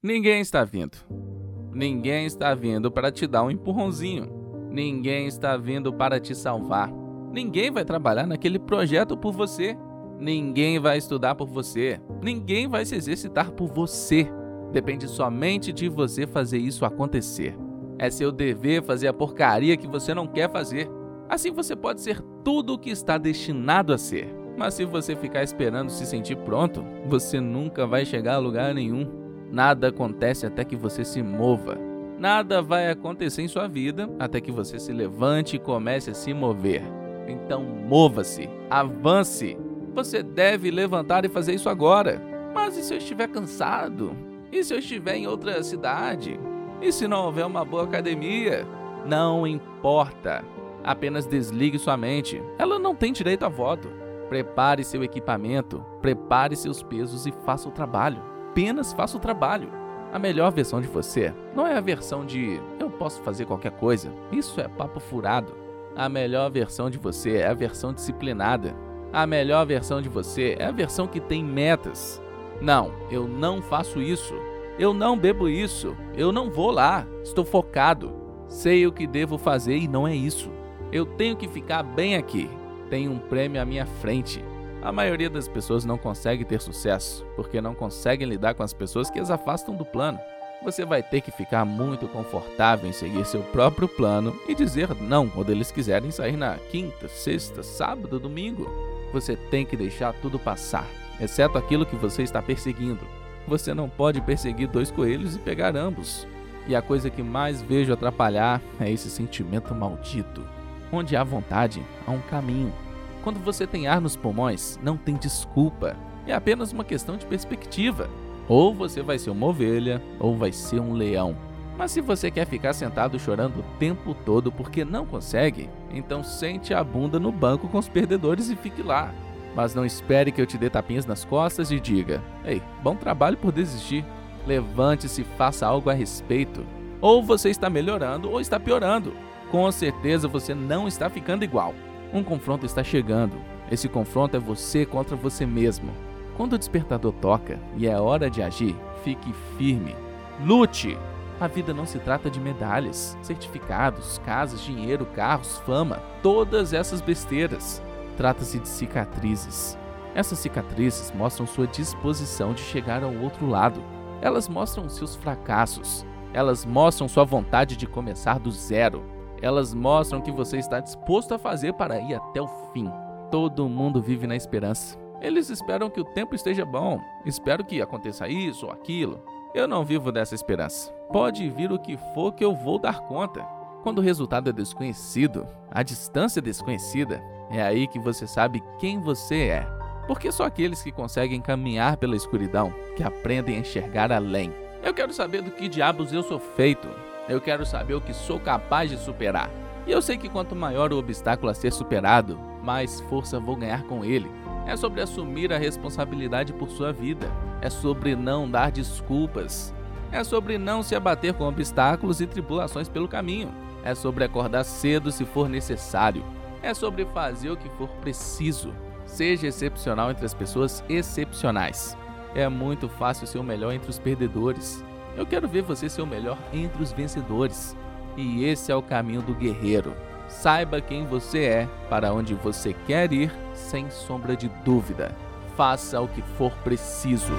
Ninguém está vindo. Ninguém está vindo para te dar um empurrãozinho. Ninguém está vindo para te salvar. Ninguém vai trabalhar naquele projeto por você. Ninguém vai estudar por você. Ninguém vai se exercitar por você. Depende somente de você fazer isso acontecer. É seu dever fazer a porcaria que você não quer fazer. Assim você pode ser tudo o que está destinado a ser. Mas se você ficar esperando se sentir pronto, você nunca vai chegar a lugar nenhum. Nada acontece até que você se mova. Nada vai acontecer em sua vida até que você se levante e comece a se mover. Então mova-se, avance. Você deve levantar e fazer isso agora. Mas e se eu estiver cansado? E se eu estiver em outra cidade? E se não houver uma boa academia? Não importa. Apenas desligue sua mente. Ela não tem direito a voto. Prepare seu equipamento, prepare seus pesos e faça o trabalho. Apenas faça o trabalho. A melhor versão de você não é a versão de eu posso fazer qualquer coisa. Isso é papo furado. A melhor versão de você é a versão disciplinada. A melhor versão de você é a versão que tem metas. Não, eu não faço isso. Eu não bebo isso. Eu não vou lá. Estou focado. Sei o que devo fazer e não é isso. Eu tenho que ficar bem aqui. Tenho um prêmio à minha frente. A maioria das pessoas não consegue ter sucesso porque não conseguem lidar com as pessoas que as afastam do plano. Você vai ter que ficar muito confortável em seguir seu próprio plano e dizer não quando eles quiserem sair na quinta, sexta, sábado, domingo. Você tem que deixar tudo passar, exceto aquilo que você está perseguindo. Você não pode perseguir dois coelhos e pegar ambos. E a coisa que mais vejo atrapalhar é esse sentimento maldito Onde há vontade, há um caminho. Quando você tem ar nos pulmões, não tem desculpa. É apenas uma questão de perspectiva. Ou você vai ser uma ovelha, ou vai ser um leão. Mas se você quer ficar sentado chorando o tempo todo porque não consegue, então sente a bunda no banco com os perdedores e fique lá. Mas não espere que eu te dê tapinhas nas costas e diga: Ei, bom trabalho por desistir. Levante-se e faça algo a respeito. Ou você está melhorando ou está piorando com certeza você não está ficando igual. Um confronto está chegando. Esse confronto é você contra você mesmo. Quando o despertador toca e é hora de agir, fique firme. Lute! A vida não se trata de medalhas, certificados, casas, dinheiro, carros, fama, todas essas besteiras. Trata-se de cicatrizes. Essas cicatrizes mostram sua disposição de chegar ao outro lado. Elas mostram seus fracassos. Elas mostram sua vontade de começar do zero. Elas mostram que você está disposto a fazer para ir até o fim. Todo mundo vive na esperança. Eles esperam que o tempo esteja bom, espero que aconteça isso ou aquilo. Eu não vivo dessa esperança. Pode vir o que for que eu vou dar conta. Quando o resultado é desconhecido, a distância é desconhecida, é aí que você sabe quem você é. Porque só aqueles que conseguem caminhar pela escuridão que aprendem a enxergar além. Eu quero saber do que diabos eu sou feito. Eu quero saber o que sou capaz de superar. E eu sei que quanto maior o obstáculo a ser superado, mais força vou ganhar com ele. É sobre assumir a responsabilidade por sua vida. É sobre não dar desculpas. É sobre não se abater com obstáculos e tribulações pelo caminho. É sobre acordar cedo se for necessário. É sobre fazer o que for preciso. Seja excepcional entre as pessoas excepcionais. É muito fácil ser o melhor entre os perdedores. Eu quero ver você ser o melhor entre os vencedores. E esse é o caminho do guerreiro. Saiba quem você é, para onde você quer ir, sem sombra de dúvida. Faça o que for preciso.